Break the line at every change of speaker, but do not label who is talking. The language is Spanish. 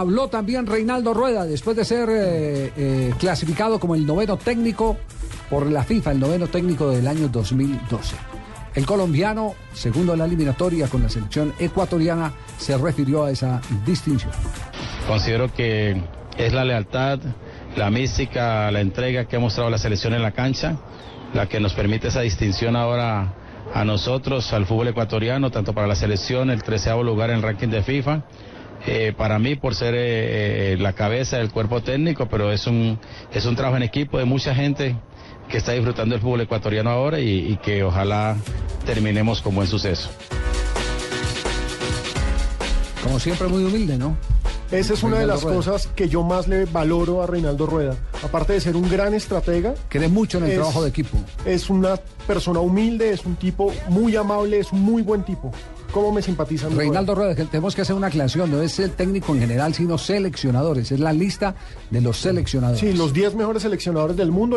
habló también Reinaldo Rueda después de ser eh, eh, clasificado como el noveno técnico por la FIFA, el noveno técnico del año 2012. El colombiano, segundo en la eliminatoria con la selección ecuatoriana, se refirió a esa distinción.
Considero que es la lealtad, la mística, la entrega que ha mostrado la selección en la cancha, la que nos permite esa distinción ahora a nosotros, al fútbol ecuatoriano, tanto para la selección, el treceavo lugar en el ranking de FIFA. Eh, para mí por ser eh, eh, la cabeza del cuerpo técnico, pero es un, es un trabajo en equipo de mucha gente que está disfrutando el fútbol ecuatoriano ahora y, y que ojalá terminemos con buen suceso.
Como siempre, muy humilde, ¿no?
Esa es una de las
Rueda.
cosas que yo más le valoro a Reinaldo Rueda. Aparte de ser un gran estratega,
Cree mucho en el
Es-
trabajo de equipo.
es una persona humilde, es un tipo muy amable, es un muy buen tipo. ¿Cómo me simpatiza mi
Reinaldo Rueda, que tenemos que hacer una aclaración, no es el técnico en general, sino seleccionadores, es la lista de los seleccionadores.
Sí, los 10 mejores seleccionadores del mundo.